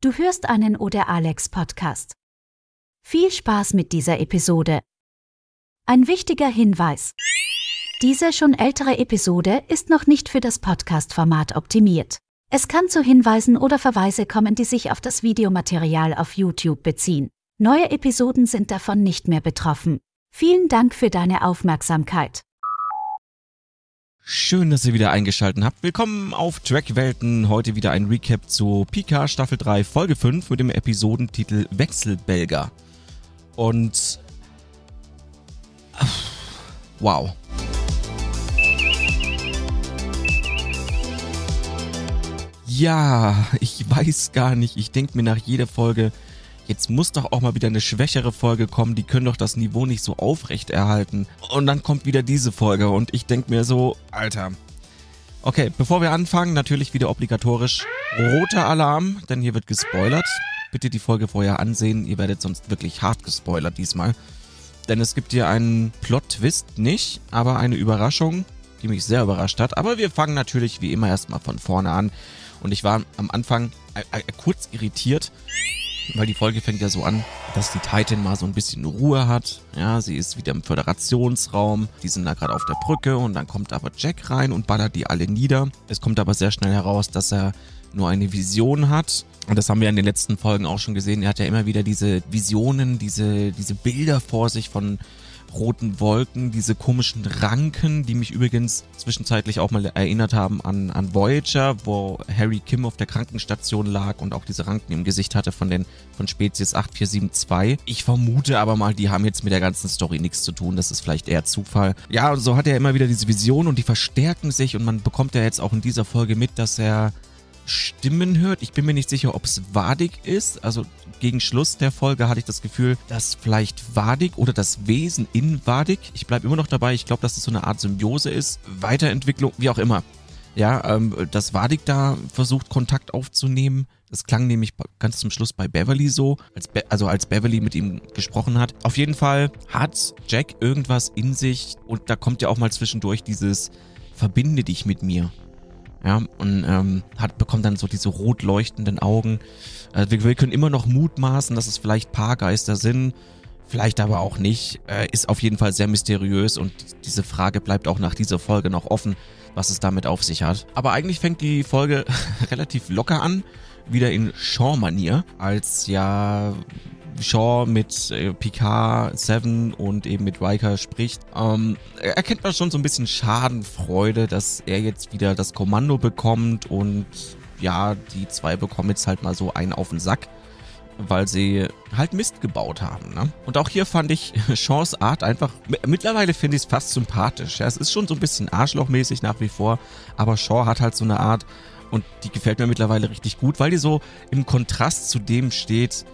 Du hörst einen Oder Alex Podcast. Viel Spaß mit dieser Episode. Ein wichtiger Hinweis. Diese schon ältere Episode ist noch nicht für das Podcast-Format optimiert. Es kann zu Hinweisen oder Verweise kommen, die sich auf das Videomaterial auf YouTube beziehen. Neue Episoden sind davon nicht mehr betroffen. Vielen Dank für deine Aufmerksamkeit. Schön, dass ihr wieder eingeschaltet habt. Willkommen auf Trackwelten. Heute wieder ein Recap zu Pika Staffel 3 Folge 5 mit dem Episodentitel Wechselbelger. Und wow. Ja, ich weiß gar nicht. Ich denke mir nach jeder Folge, jetzt muss doch auch mal wieder eine schwächere Folge kommen, die können doch das Niveau nicht so aufrecht erhalten. Und dann kommt wieder diese Folge und ich denke mir so, Alter. Okay, bevor wir anfangen, natürlich wieder obligatorisch roter Alarm, denn hier wird gespoilert. Bitte die Folge vorher ansehen, ihr werdet sonst wirklich hart gespoilert diesmal. Denn es gibt hier einen Plot-Twist, nicht, aber eine Überraschung, die mich sehr überrascht hat. Aber wir fangen natürlich wie immer erstmal von vorne an. Und ich war am Anfang äh, äh, kurz irritiert, weil die Folge fängt ja so an, dass die Titan mal so ein bisschen Ruhe hat. Ja, sie ist wieder im Föderationsraum. Die sind da gerade auf der Brücke und dann kommt aber Jack rein und ballert die alle nieder. Es kommt aber sehr schnell heraus, dass er nur eine Vision hat. Und das haben wir in den letzten Folgen auch schon gesehen. Er hat ja immer wieder diese Visionen, diese, diese Bilder vor sich von roten Wolken, diese komischen Ranken, die mich übrigens zwischenzeitlich auch mal erinnert haben an, an Voyager, wo Harry Kim auf der Krankenstation lag und auch diese Ranken im Gesicht hatte von den von Spezies 8472. Ich vermute aber mal, die haben jetzt mit der ganzen Story nichts zu tun. Das ist vielleicht eher Zufall. Ja, und so hat er immer wieder diese Visionen und die verstärken sich und man bekommt ja jetzt auch in dieser Folge mit, dass er Stimmen hört. Ich bin mir nicht sicher, ob es Wadig ist. Also gegen Schluss der Folge hatte ich das Gefühl, dass vielleicht Wadig oder das Wesen in Wadig, ich bleibe immer noch dabei, ich glaube, dass es das so eine Art Symbiose ist, Weiterentwicklung, wie auch immer. Ja, ähm, dass Wadig da versucht, Kontakt aufzunehmen. Das klang nämlich ganz zum Schluss bei Beverly so, als Be also als Beverly mit ihm gesprochen hat. Auf jeden Fall hat Jack irgendwas in sich und da kommt ja auch mal zwischendurch dieses Verbinde dich mit mir. Ja, und ähm, hat, bekommt dann so diese rot leuchtenden Augen. Äh, wir, wir, können immer noch mutmaßen, dass es vielleicht Paargeister sind, vielleicht aber auch nicht. Äh, ist auf jeden Fall sehr mysteriös und diese Frage bleibt auch nach dieser Folge noch offen, was es damit auf sich hat. Aber eigentlich fängt die Folge relativ locker an, wieder in Shaw-Manier, als ja Shaw mit äh, Picard, Seven und eben mit Riker spricht, ähm, erkennt man schon so ein bisschen Schadenfreude, dass er jetzt wieder das Kommando bekommt und ja, die zwei bekommen jetzt halt mal so einen auf den Sack weil sie halt Mist gebaut haben. Ne? Und auch hier fand ich Shaws Art einfach, mittlerweile finde ich es fast sympathisch. Ja? Es ist schon so ein bisschen arschlochmäßig nach wie vor, aber Shaw hat halt so eine Art und die gefällt mir mittlerweile richtig gut, weil die so im Kontrast zu dem steht,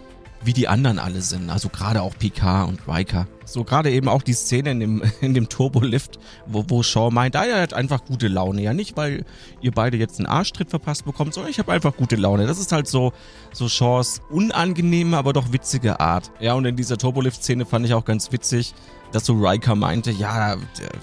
wie die anderen alle sind. Also gerade auch Picard und Riker. So gerade eben auch die Szene in dem, in dem Turbolift, wo, wo Shaw meint, ah, er hat einfach gute Laune. Ja, nicht, weil ihr beide jetzt einen Arschtritt verpasst bekommt, sondern ich habe einfach gute Laune. Das ist halt so, so Shaws unangenehme, aber doch witzige Art. Ja, und in dieser Turbolift-Szene fand ich auch ganz witzig, dass so Riker meinte, ja,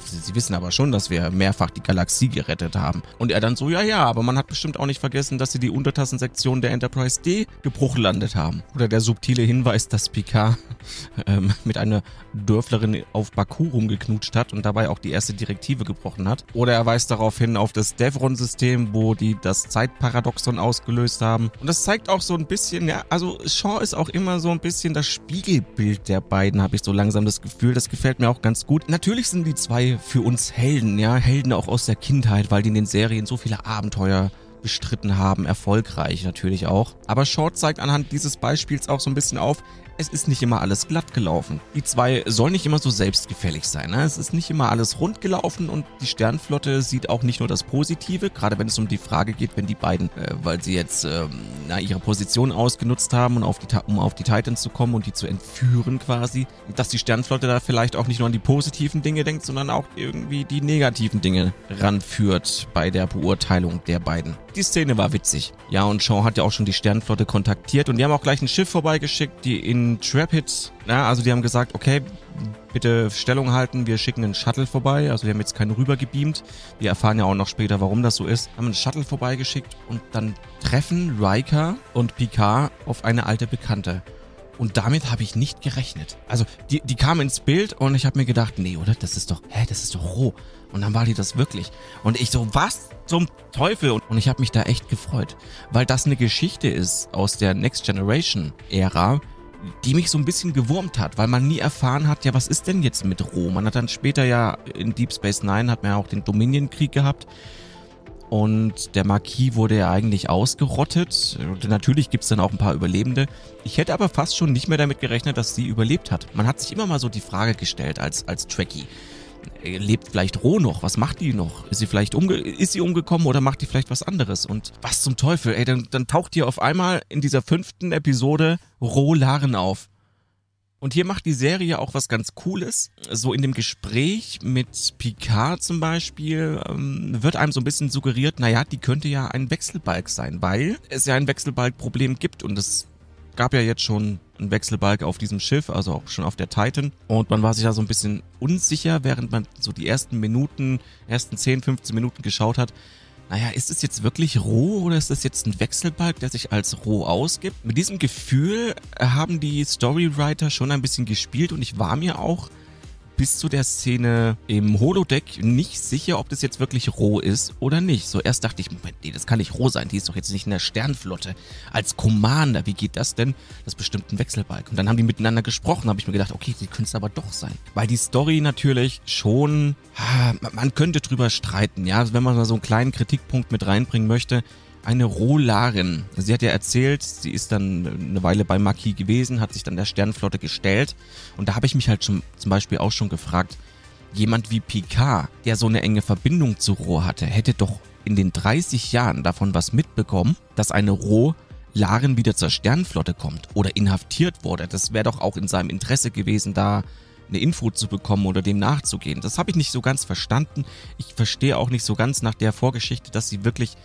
sie wissen aber schon, dass wir mehrfach die Galaxie gerettet haben. Und er dann so, ja, ja, aber man hat bestimmt auch nicht vergessen, dass sie die Untertassensektion der Enterprise D gebruchlandet haben. Oder der subtile Hinweis, dass Picard ähm, mit einer Dörflerin auf Baku rumgeknutscht hat und dabei auch die erste Direktive gebrochen hat. Oder er weist darauf hin auf das Devron-System, wo die das Zeitparadoxon ausgelöst haben. Und das zeigt auch so ein bisschen, ja, also Shaw ist auch immer so ein bisschen das Spiegelbild der beiden, habe ich so langsam das Gefühl. Das gefällt mir auch ganz gut. Natürlich sind die zwei für uns Helden, ja, Helden auch aus der Kindheit, weil die in den Serien so viele Abenteuer bestritten haben, erfolgreich natürlich auch. Aber Short zeigt anhand dieses Beispiels auch so ein bisschen auf, es ist nicht immer alles glatt gelaufen. Die zwei sollen nicht immer so selbstgefällig sein. Ne? Es ist nicht immer alles rund gelaufen und die Sternflotte sieht auch nicht nur das Positive, gerade wenn es um die Frage geht, wenn die beiden, äh, weil sie jetzt äh, na, ihre Position ausgenutzt haben, und auf die, um auf die Titans zu kommen und die zu entführen quasi, dass die Sternflotte da vielleicht auch nicht nur an die positiven Dinge denkt, sondern auch irgendwie die negativen Dinge ranführt bei der Beurteilung der beiden. Die Szene war witzig. Ja, und Shaw hat ja auch schon die Sternflotte kontaktiert und die haben auch gleich ein Schiff vorbeigeschickt, die in Intrepid, ja, also die haben gesagt, okay, bitte Stellung halten, wir schicken einen Shuttle vorbei. Also wir haben jetzt keinen rübergebeamt. Wir erfahren ja auch noch später, warum das so ist. Haben einen Shuttle vorbeigeschickt und dann treffen Riker und Picard auf eine alte Bekannte. Und damit habe ich nicht gerechnet. Also die, die kam ins Bild und ich habe mir gedacht, nee, oder? Das ist doch, hä, das ist doch roh. Und dann war die das wirklich. Und ich so, was zum Teufel? Und ich habe mich da echt gefreut, weil das eine Geschichte ist aus der Next Generation Ära, die mich so ein bisschen gewurmt hat, weil man nie erfahren hat, ja, was ist denn jetzt mit Roh? Man hat dann später ja in Deep Space Nine hat man ja auch den Dominion-Krieg gehabt. Und der Marquis wurde ja eigentlich ausgerottet. Und natürlich gibt's dann auch ein paar Überlebende. Ich hätte aber fast schon nicht mehr damit gerechnet, dass sie überlebt hat. Man hat sich immer mal so die Frage gestellt als, als Trekkie lebt vielleicht Roh noch? Was macht die noch? Ist sie vielleicht umge ist sie umgekommen oder macht die vielleicht was anderes? Und was zum Teufel? Ey, dann, dann taucht hier auf einmal in dieser fünften Episode Roh Laren auf. Und hier macht die Serie auch was ganz Cooles. So in dem Gespräch mit Picard zum Beispiel ähm, wird einem so ein bisschen suggeriert, naja, die könnte ja ein Wechselbalg sein, weil es ja ein Wechselbalg-Problem gibt und es gab ja jetzt schon einen Wechselbalg auf diesem Schiff, also auch schon auf der Titan. Und man war sich ja so ein bisschen unsicher, während man so die ersten Minuten, ersten 10, 15 Minuten geschaut hat. Naja, ist es jetzt wirklich roh oder ist das jetzt ein Wechselbalg, der sich als roh ausgibt? Mit diesem Gefühl haben die Storywriter schon ein bisschen gespielt und ich war mir auch bis zu der Szene im Holodeck nicht sicher, ob das jetzt wirklich roh ist oder nicht. So erst dachte ich, Moment, nee, das kann nicht roh sein. Die ist doch jetzt nicht in der Sternflotte. Als Commander, wie geht das denn? Das ist bestimmt ein Wechselbalg. Und dann haben die miteinander gesprochen, habe ich mir gedacht, okay, die könnte es aber doch sein. Weil die Story natürlich schon, man könnte drüber streiten, ja. Also wenn man mal so einen kleinen Kritikpunkt mit reinbringen möchte, eine Rohlarin. Sie hat ja erzählt, sie ist dann eine Weile bei Maki gewesen, hat sich dann der Sternenflotte gestellt. Und da habe ich mich halt schon zum Beispiel auch schon gefragt, jemand wie Picard, der so eine enge Verbindung zu Roh hatte, hätte doch in den 30 Jahren davon was mitbekommen, dass eine Roh Laren wieder zur Sternenflotte kommt oder inhaftiert wurde. Das wäre doch auch in seinem Interesse gewesen, da eine Info zu bekommen oder dem nachzugehen. Das habe ich nicht so ganz verstanden. Ich verstehe auch nicht so ganz nach der Vorgeschichte, dass sie wirklich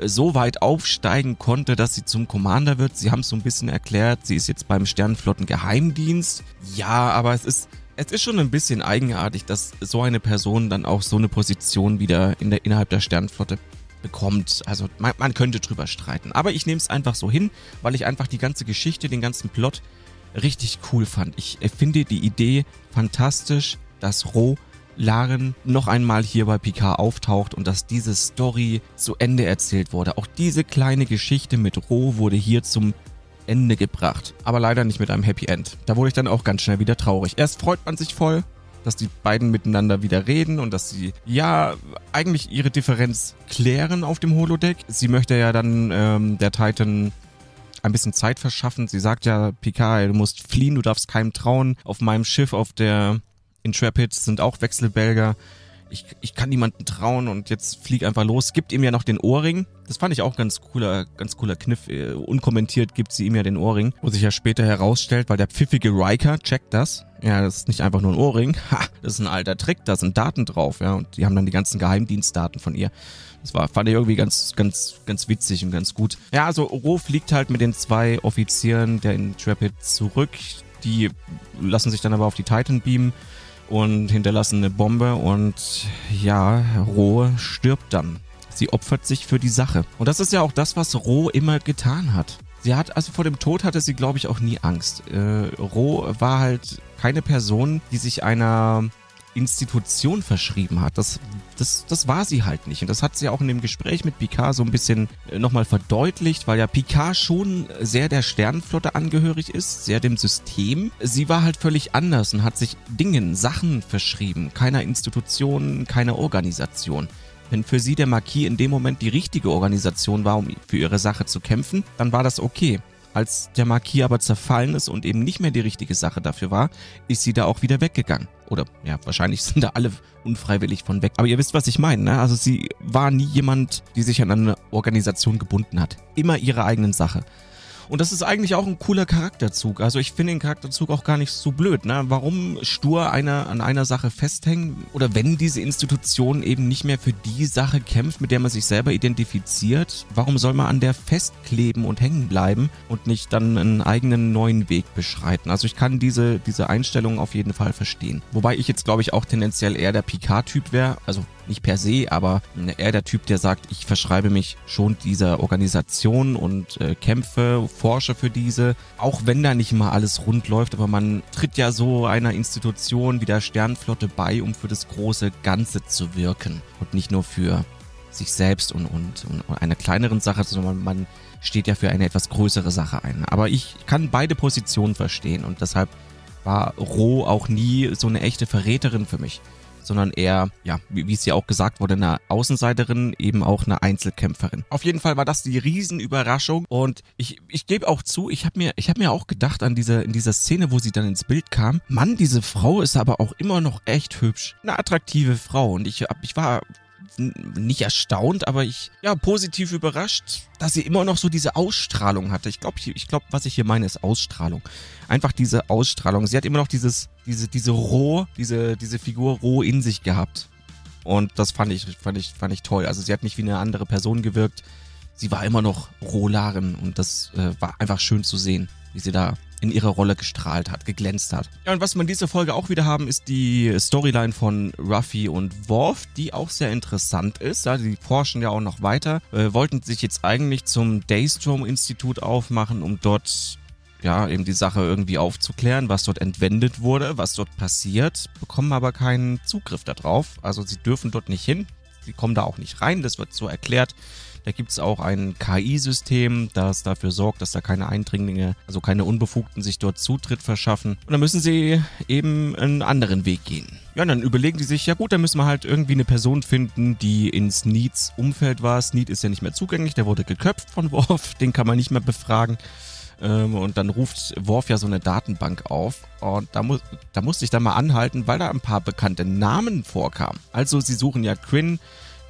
so weit aufsteigen konnte, dass sie zum Commander wird. Sie haben es so ein bisschen erklärt, sie ist jetzt beim Sternenflotten-Geheimdienst. Ja, aber es ist, es ist schon ein bisschen eigenartig, dass so eine Person dann auch so eine Position wieder in der, innerhalb der Sternenflotte bekommt. Also man, man könnte drüber streiten. Aber ich nehme es einfach so hin, weil ich einfach die ganze Geschichte, den ganzen Plot richtig cool fand. Ich finde die Idee fantastisch, dass Roh Laren noch einmal hier bei Picard auftaucht und dass diese Story zu Ende erzählt wurde. Auch diese kleine Geschichte mit Ro wurde hier zum Ende gebracht. Aber leider nicht mit einem Happy End. Da wurde ich dann auch ganz schnell wieder traurig. Erst freut man sich voll, dass die beiden miteinander wieder reden und dass sie ja eigentlich ihre Differenz klären auf dem Holodeck. Sie möchte ja dann ähm, der Titan ein bisschen Zeit verschaffen. Sie sagt ja, Picard, du musst fliehen, du darfst keinem trauen. Auf meinem Schiff, auf der Intrepid sind auch Wechselbelger. Ich, ich kann niemanden trauen und jetzt flieg einfach los. Gibt ihm ja noch den Ohrring. Das fand ich auch ganz cooler, ganz cooler Kniff. Äh, unkommentiert gibt sie ihm ja den Ohrring, wo sich ja später herausstellt, weil der pfiffige Riker checkt das. Ja, das ist nicht einfach nur ein Ohrring. Ha, das ist ein alter Trick, da sind Daten drauf, ja. Und die haben dann die ganzen Geheimdienstdaten von ihr. Das war, fand ich irgendwie ganz, ganz, ganz witzig und ganz gut. Ja, also Ro fliegt halt mit den zwei Offizieren der Intrepid zurück. Die lassen sich dann aber auf die Titan beamen und hinterlassen eine Bombe und ja, Roh stirbt dann. Sie opfert sich für die Sache. Und das ist ja auch das, was Roh immer getan hat. Sie hat, also vor dem Tod hatte sie, glaube ich, auch nie Angst. Äh, Roh war halt keine Person, die sich einer Institution verschrieben hat. Das, das, das war sie halt nicht. Und das hat sie auch in dem Gespräch mit Picard so ein bisschen äh, nochmal verdeutlicht, weil ja Picard schon sehr der Sternenflotte angehörig ist, sehr dem System. Sie war halt völlig anders und hat sich Dingen, Sachen verschrieben. Keiner Institution, keiner Organisation. Wenn für sie der Marquis in dem Moment die richtige Organisation war, um für ihre Sache zu kämpfen, dann war das okay. Als der Marquis aber zerfallen ist und eben nicht mehr die richtige Sache dafür war, ist sie da auch wieder weggegangen. Oder ja, wahrscheinlich sind da alle unfreiwillig von weg. Aber ihr wisst, was ich meine, ne? Also sie war nie jemand, die sich an eine Organisation gebunden hat. Immer ihre eigenen Sache. Und das ist eigentlich auch ein cooler Charakterzug. Also ich finde den Charakterzug auch gar nicht so blöd. Ne? Warum stur einer an einer Sache festhängen? Oder wenn diese Institution eben nicht mehr für die Sache kämpft, mit der man sich selber identifiziert, warum soll man an der festkleben und hängen bleiben und nicht dann einen eigenen neuen Weg beschreiten? Also ich kann diese, diese Einstellung auf jeden Fall verstehen. Wobei ich jetzt glaube ich auch tendenziell eher der Picard-Typ wäre. Also nicht per se, aber eher der Typ, der sagt, ich verschreibe mich schon dieser Organisation und äh, kämpfe, forsche für diese, auch wenn da nicht immer alles rund läuft, aber man tritt ja so einer Institution wie der Sternflotte bei, um für das große Ganze zu wirken und nicht nur für sich selbst und, und, und eine kleineren Sache, sondern man steht ja für eine etwas größere Sache ein. Aber ich kann beide Positionen verstehen und deshalb war Ro auch nie so eine echte Verräterin für mich sondern eher, ja, wie, es ja auch gesagt wurde, eine Außenseiterin, eben auch eine Einzelkämpferin. Auf jeden Fall war das die Riesenüberraschung und ich, ich gebe auch zu, ich habe mir, ich mir auch gedacht an diese, in dieser Szene, wo sie dann ins Bild kam, Mann, diese Frau ist aber auch immer noch echt hübsch. Eine attraktive Frau und ich, ich war nicht erstaunt, aber ich, ja, positiv überrascht, dass sie immer noch so diese Ausstrahlung hatte. Ich glaube, ich glaube, was ich hier meine, ist Ausstrahlung. Einfach diese Ausstrahlung. Sie hat immer noch dieses, diese, diese roh, diese, diese Figur roh in sich gehabt. Und das fand ich, fand ich, fand ich toll. Also sie hat nicht wie eine andere Person gewirkt. Sie war immer noch Rohlarin und das äh, war einfach schön zu sehen, wie sie da in ihrer Rolle gestrahlt hat, geglänzt hat. Ja, und was wir in dieser Folge auch wieder haben, ist die Storyline von Ruffy und Worf, die auch sehr interessant ist. Ja, die forschen ja auch noch weiter, äh, wollten sich jetzt eigentlich zum Daystrom-Institut aufmachen, um dort ja, eben die Sache irgendwie aufzuklären, was dort entwendet wurde, was dort passiert, bekommen aber keinen Zugriff darauf. Also sie dürfen dort nicht hin, sie kommen da auch nicht rein, das wird so erklärt. Da gibt es auch ein KI-System, das dafür sorgt, dass da keine Eindringlinge, also keine Unbefugten sich dort Zutritt verschaffen. Und dann müssen sie eben einen anderen Weg gehen. Ja, und dann überlegen die sich, ja gut, dann müssen wir halt irgendwie eine Person finden, die in Sneeds Umfeld war. Sneed ist ja nicht mehr zugänglich, der wurde geköpft von Worf, den kann man nicht mehr befragen. Ähm, und dann ruft Worf ja so eine Datenbank auf. Und da, mu da musste ich dann mal anhalten, weil da ein paar bekannte Namen vorkamen. Also sie suchen ja Quinn,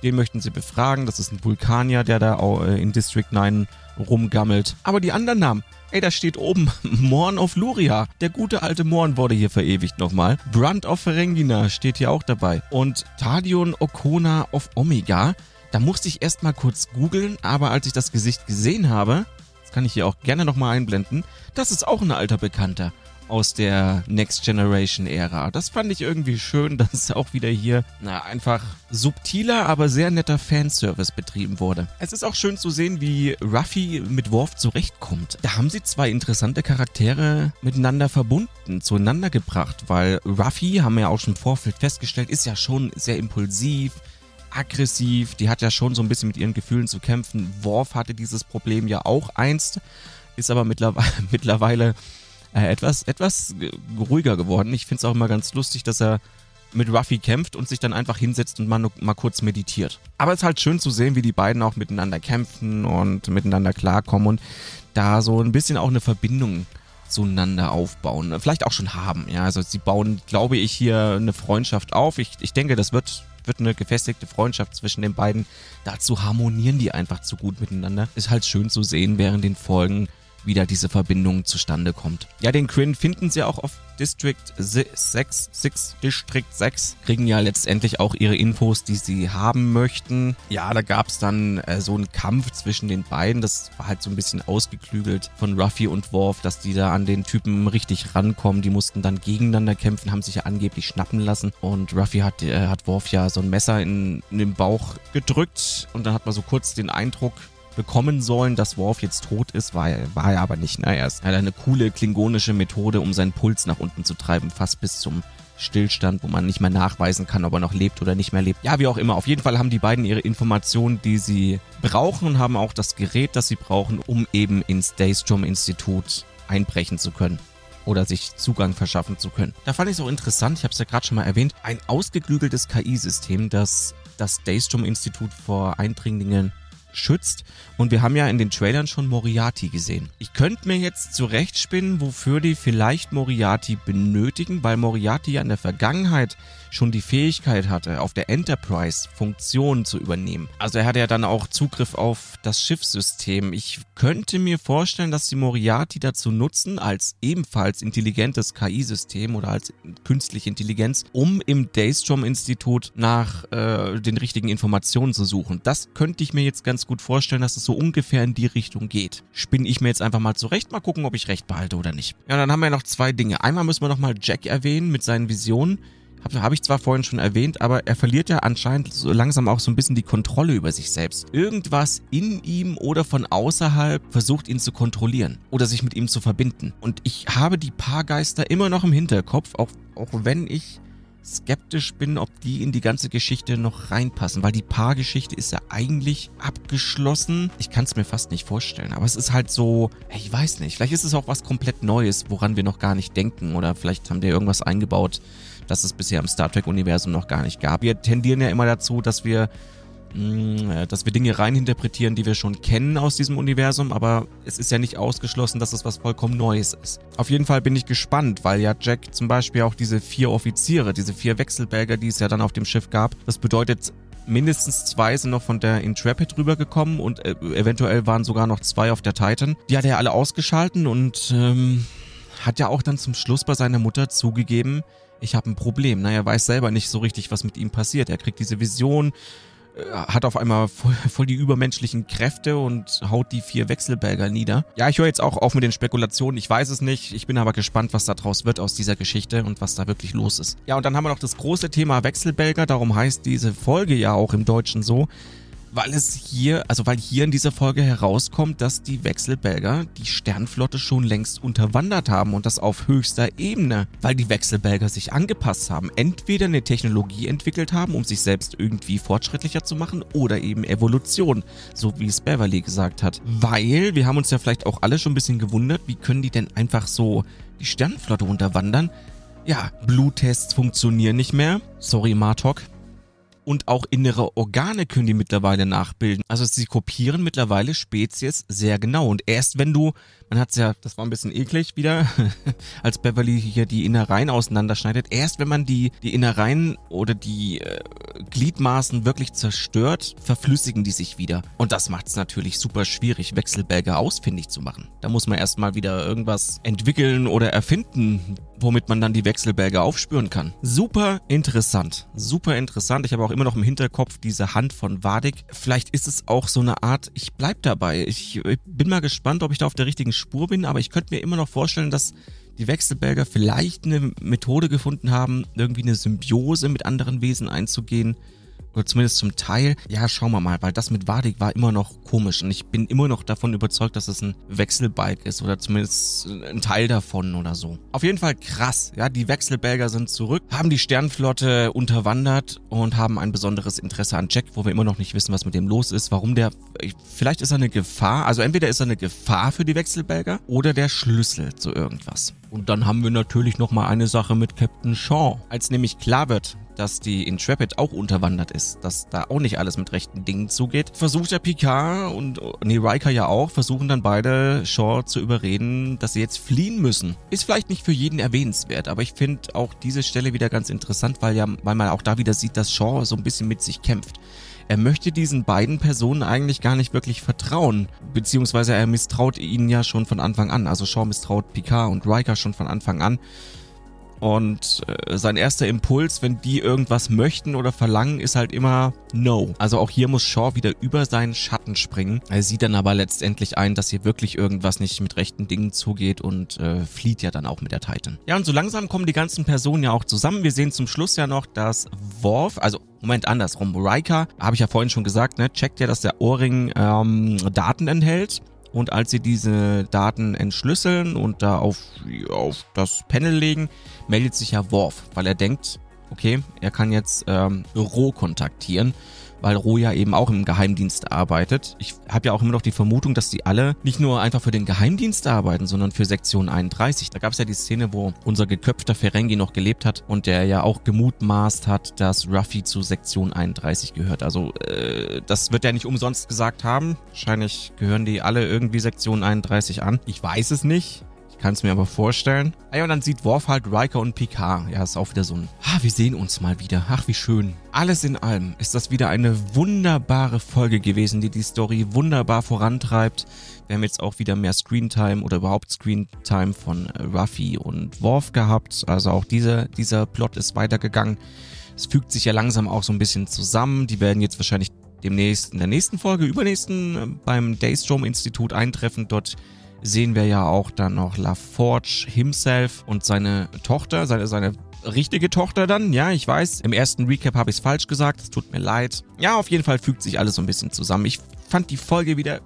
den möchten sie befragen. Das ist ein Vulkanier, der da äh, in District 9 rumgammelt. Aber die anderen Namen, ey, da steht oben Morn of Luria. Der gute alte Morn wurde hier verewigt nochmal. Brunt of Ferengina steht hier auch dabei. Und Tadion Okona of Omega. Da musste ich erstmal kurz googeln, aber als ich das Gesicht gesehen habe, das kann ich hier auch gerne nochmal einblenden, das ist auch ein alter Bekannter aus der Next Generation Ära. Das fand ich irgendwie schön, dass auch wieder hier na, einfach subtiler, aber sehr netter Fanservice betrieben wurde. Es ist auch schön zu sehen, wie Ruffy mit Worf zurechtkommt. Da haben sie zwei interessante Charaktere miteinander verbunden, zueinander gebracht, weil Ruffy, haben wir ja auch schon im Vorfeld festgestellt, ist ja schon sehr impulsiv, aggressiv, die hat ja schon so ein bisschen mit ihren Gefühlen zu kämpfen. Worf hatte dieses Problem ja auch einst, ist aber mittlerweile, mittlerweile äh, etwas, etwas ruhiger geworden. Ich finde es auch immer ganz lustig, dass er mit Ruffy kämpft und sich dann einfach hinsetzt und mal, mal kurz meditiert. Aber es ist halt schön zu sehen, wie die beiden auch miteinander kämpfen und miteinander klarkommen und da so ein bisschen auch eine Verbindung zueinander aufbauen. Vielleicht auch schon haben, ja. Also sie bauen, glaube ich, hier eine Freundschaft auf. Ich, ich denke, das wird, wird eine gefestigte Freundschaft zwischen den beiden. Dazu harmonieren die einfach zu gut miteinander. Ist halt schön zu sehen während den Folgen, wieder diese Verbindung zustande kommt. Ja, den Quinn finden sie auch auf District 6, 6, District 6, kriegen ja letztendlich auch ihre Infos, die sie haben möchten. Ja, da gab es dann äh, so einen Kampf zwischen den beiden, das war halt so ein bisschen ausgeklügelt von Ruffy und Worf, dass die da an den Typen richtig rankommen. Die mussten dann gegeneinander kämpfen, haben sich ja angeblich schnappen lassen und Ruffy hat, äh, hat Worf ja so ein Messer in, in den Bauch gedrückt und dann hat man so kurz den Eindruck, bekommen sollen, dass Worf jetzt tot ist, war, war er aber nicht. Na, er hat eine coole klingonische Methode, um seinen Puls nach unten zu treiben, fast bis zum Stillstand, wo man nicht mehr nachweisen kann, ob er noch lebt oder nicht mehr lebt. Ja, wie auch immer. Auf jeden Fall haben die beiden ihre Informationen, die sie brauchen und haben auch das Gerät, das sie brauchen, um eben ins Daystrom-Institut einbrechen zu können oder sich Zugang verschaffen zu können. Da fand ich es auch interessant, ich habe es ja gerade schon mal erwähnt, ein ausgeklügeltes KI-System, das das Daystrom-Institut vor Eindringlingen schützt. Und wir haben ja in den Trailern schon Moriarty gesehen. Ich könnte mir jetzt zurechtspinnen, wofür die vielleicht Moriarty benötigen, weil Moriarty ja in der Vergangenheit schon die Fähigkeit hatte, auf der Enterprise Funktionen zu übernehmen. Also er hatte ja dann auch Zugriff auf das Schiffssystem. Ich könnte mir vorstellen, dass die Moriarty dazu nutzen, als ebenfalls intelligentes KI-System oder als künstliche Intelligenz, um im Daystrom-Institut nach äh, den richtigen Informationen zu suchen. Das könnte ich mir jetzt ganz gut vorstellen, dass es so ungefähr in die Richtung geht. Spinne ich mir jetzt einfach mal zurecht, mal gucken, ob ich recht behalte oder nicht. Ja, dann haben wir noch zwei Dinge. Einmal müssen wir nochmal Jack erwähnen mit seinen Visionen. Habe hab ich zwar vorhin schon erwähnt, aber er verliert ja anscheinend so langsam auch so ein bisschen die Kontrolle über sich selbst. Irgendwas in ihm oder von außerhalb versucht ihn zu kontrollieren oder sich mit ihm zu verbinden. Und ich habe die Paargeister immer noch im Hinterkopf, auch, auch wenn ich skeptisch bin, ob die in die ganze Geschichte noch reinpassen, weil die Paargeschichte ist ja eigentlich abgeschlossen. Ich kann es mir fast nicht vorstellen, aber es ist halt so, ich weiß nicht, vielleicht ist es auch was komplett Neues, woran wir noch gar nicht denken oder vielleicht haben die irgendwas eingebaut, das es bisher im Star Trek-Universum noch gar nicht gab. Wir tendieren ja immer dazu, dass wir mm, äh, dass wir Dinge reininterpretieren, die wir schon kennen aus diesem Universum, aber es ist ja nicht ausgeschlossen, dass es was vollkommen Neues ist. Auf jeden Fall bin ich gespannt, weil ja Jack zum Beispiel auch diese vier Offiziere, diese vier Wechselbälger, die es ja dann auf dem Schiff gab, das bedeutet, mindestens zwei sind noch von der Intrepid rübergekommen und äh, eventuell waren sogar noch zwei auf der Titan. Die hat er alle ausgeschalten und ähm, hat ja auch dann zum Schluss bei seiner Mutter zugegeben, ich habe ein Problem. Na, er weiß selber nicht so richtig, was mit ihm passiert. Er kriegt diese Vision, äh, hat auf einmal voll, voll, die übermenschlichen Kräfte und haut die vier Wechselbälger nieder. Ja, ich höre jetzt auch auf mit den Spekulationen. Ich weiß es nicht. Ich bin aber gespannt, was da draus wird aus dieser Geschichte und was da wirklich los ist. Ja, und dann haben wir noch das große Thema Wechselbälger. Darum heißt diese Folge ja auch im Deutschen so weil es hier, also weil hier in dieser Folge herauskommt, dass die Wechselbelger die Sternflotte schon längst unterwandert haben und das auf höchster Ebene, weil die Wechselbelger sich angepasst haben, entweder eine Technologie entwickelt haben, um sich selbst irgendwie fortschrittlicher zu machen oder eben Evolution, so wie es Beverly gesagt hat. Weil, wir haben uns ja vielleicht auch alle schon ein bisschen gewundert, wie können die denn einfach so die Sternflotte unterwandern? Ja, Bluttests funktionieren nicht mehr. Sorry, Martok und auch innere Organe können die mittlerweile nachbilden. Also sie kopieren mittlerweile Spezies sehr genau. Und erst wenn du, man hat es ja, das war ein bisschen eklig wieder, als Beverly hier die Innereien auseinanderschneidet, erst wenn man die, die Innereien oder die äh, Gliedmaßen wirklich zerstört, verflüssigen die sich wieder. Und das macht es natürlich super schwierig, Wechselbälge ausfindig zu machen. Da muss man erstmal wieder irgendwas entwickeln oder erfinden, womit man dann die Wechselbälge aufspüren kann. Super interessant. Super interessant. Ich habe auch immer noch im Hinterkopf diese Hand von Wadik. Vielleicht ist es auch so eine Art, ich bleib dabei. Ich, ich bin mal gespannt, ob ich da auf der richtigen Spur bin, aber ich könnte mir immer noch vorstellen, dass die Wechselbälger vielleicht eine Methode gefunden haben, irgendwie eine Symbiose mit anderen Wesen einzugehen, oder zumindest zum Teil. Ja, schauen wir mal, weil das mit Wadig war immer noch komisch und ich bin immer noch davon überzeugt, dass es ein Wechselbike ist oder zumindest ein Teil davon oder so. Auf jeden Fall krass, ja, die Wechselbelger sind zurück, haben die Sternflotte unterwandert und haben ein besonderes Interesse an Jack, wo wir immer noch nicht wissen, was mit dem los ist, warum der, vielleicht ist er eine Gefahr, also entweder ist er eine Gefahr für die Wechselbelger oder der Schlüssel zu irgendwas. Und dann haben wir natürlich nochmal eine Sache mit Captain Shaw. Als nämlich klar wird, dass die Intrepid auch unterwandert ist, dass da auch nicht alles mit rechten Dingen zugeht, versucht der Picard und nee, Riker ja auch, versuchen dann beide Shaw zu überreden, dass sie jetzt fliehen müssen. Ist vielleicht nicht für jeden erwähnenswert, aber ich finde auch diese Stelle wieder ganz interessant, weil ja, weil man auch da wieder sieht, dass Shaw so ein bisschen mit sich kämpft. Er möchte diesen beiden Personen eigentlich gar nicht wirklich vertrauen, beziehungsweise er misstraut ihnen ja schon von Anfang an. Also Shaw misstraut Picard und Riker schon von Anfang an. Und äh, sein erster Impuls, wenn die irgendwas möchten oder verlangen, ist halt immer No. Also auch hier muss Shaw wieder über seinen Schatten springen. Er sieht dann aber letztendlich ein, dass hier wirklich irgendwas nicht mit rechten Dingen zugeht und äh, flieht ja dann auch mit der Titan. Ja, und so langsam kommen die ganzen Personen ja auch zusammen. Wir sehen zum Schluss ja noch, dass Worf, also Moment, andersrum. Riker, habe ich ja vorhin schon gesagt, ne, checkt ja, dass der Ohrring ähm, Daten enthält. Und als sie diese Daten entschlüsseln und da auf, auf das Panel legen, meldet sich ja Worf, weil er denkt, okay, er kann jetzt ähm, Ro kontaktieren. Weil Roja eben auch im Geheimdienst arbeitet. Ich habe ja auch immer noch die Vermutung, dass die alle nicht nur einfach für den Geheimdienst arbeiten, sondern für Sektion 31. Da gab es ja die Szene, wo unser geköpfter Ferengi noch gelebt hat und der ja auch gemutmaßt hat, dass Ruffy zu Sektion 31 gehört. Also äh, das wird er nicht umsonst gesagt haben. Wahrscheinlich gehören die alle irgendwie Sektion 31 an. Ich weiß es nicht. Kann es mir aber vorstellen. Ah ja, und dann sieht Worf halt Riker und Picard. Ja, ist auch wieder so ein, ah, wir sehen uns mal wieder. Ach, wie schön. Alles in allem ist das wieder eine wunderbare Folge gewesen, die die Story wunderbar vorantreibt. Wir haben jetzt auch wieder mehr Screentime oder überhaupt Screentime von äh, Ruffy und Worf gehabt. Also auch diese, dieser Plot ist weitergegangen. Es fügt sich ja langsam auch so ein bisschen zusammen. Die werden jetzt wahrscheinlich demnächst in der nächsten Folge, übernächsten äh, beim Daystrom Institut eintreffen. Dort sehen wir ja auch dann noch LaForge himself und seine Tochter, seine, seine richtige Tochter dann. Ja, ich weiß, im ersten Recap habe ich es falsch gesagt, es tut mir leid. Ja, auf jeden Fall fügt sich alles so ein bisschen zusammen. Ich fand die Folge wieder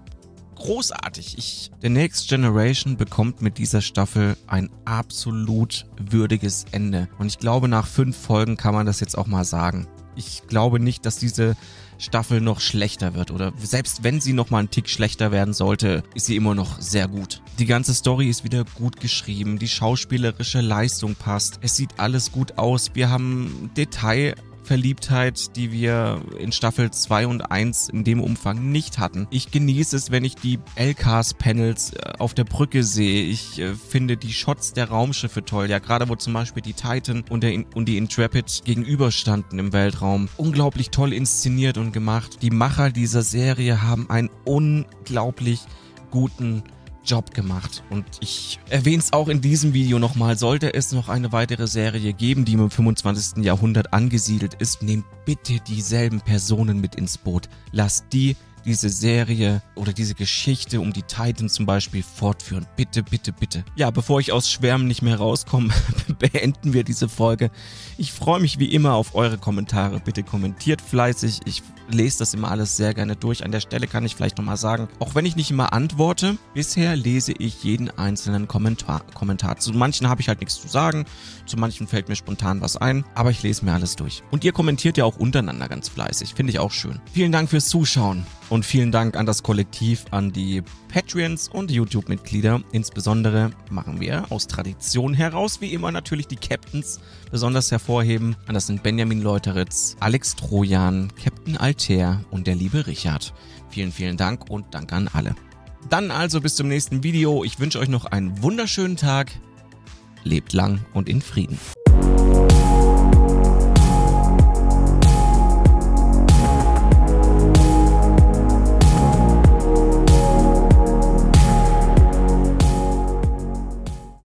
großartig. Ich, The Next Generation bekommt mit dieser Staffel ein absolut würdiges Ende. Und ich glaube, nach fünf Folgen kann man das jetzt auch mal sagen. Ich glaube nicht, dass diese Staffel noch schlechter wird oder selbst wenn sie noch mal einen Tick schlechter werden sollte, ist sie immer noch sehr gut. Die ganze Story ist wieder gut geschrieben, die schauspielerische Leistung passt, es sieht alles gut aus, wir haben Detail Verliebtheit, die wir in Staffel 2 und 1 in dem Umfang nicht hatten. Ich genieße es, wenn ich die LCAS-Panels äh, auf der Brücke sehe. Ich äh, finde die Shots der Raumschiffe toll. Ja, gerade wo zum Beispiel die Titan und, der, und die Intrepid gegenüberstanden im Weltraum. Unglaublich toll inszeniert und gemacht. Die Macher dieser Serie haben einen unglaublich guten Job gemacht. Und ich erwähne es auch in diesem Video nochmal. Sollte es noch eine weitere Serie geben, die im 25. Jahrhundert angesiedelt ist, nehmt bitte dieselben Personen mit ins Boot. Lasst die diese Serie oder diese Geschichte um die Titan zum Beispiel fortführen. Bitte, bitte, bitte. Ja, bevor ich aus Schwärmen nicht mehr rauskomme, beenden wir diese Folge. Ich freue mich wie immer auf eure Kommentare. Bitte kommentiert fleißig. Ich lese das immer alles sehr gerne durch. An der Stelle kann ich vielleicht nochmal sagen, auch wenn ich nicht immer antworte, bisher lese ich jeden einzelnen Kommentar. Kommentar. Zu manchen habe ich halt nichts zu sagen, zu manchen fällt mir spontan was ein, aber ich lese mir alles durch. Und ihr kommentiert ja auch untereinander ganz fleißig. Finde ich auch schön. Vielen Dank fürs Zuschauen. Und vielen Dank an das Kollektiv, an die Patreons und YouTube-Mitglieder. Insbesondere machen wir aus Tradition heraus, wie immer natürlich die Captains besonders hervorheben. Und das sind Benjamin Leuteritz, Alex Trojan, Captain Altair und der liebe Richard. Vielen, vielen Dank und Dank an alle. Dann also bis zum nächsten Video. Ich wünsche euch noch einen wunderschönen Tag. Lebt lang und in Frieden.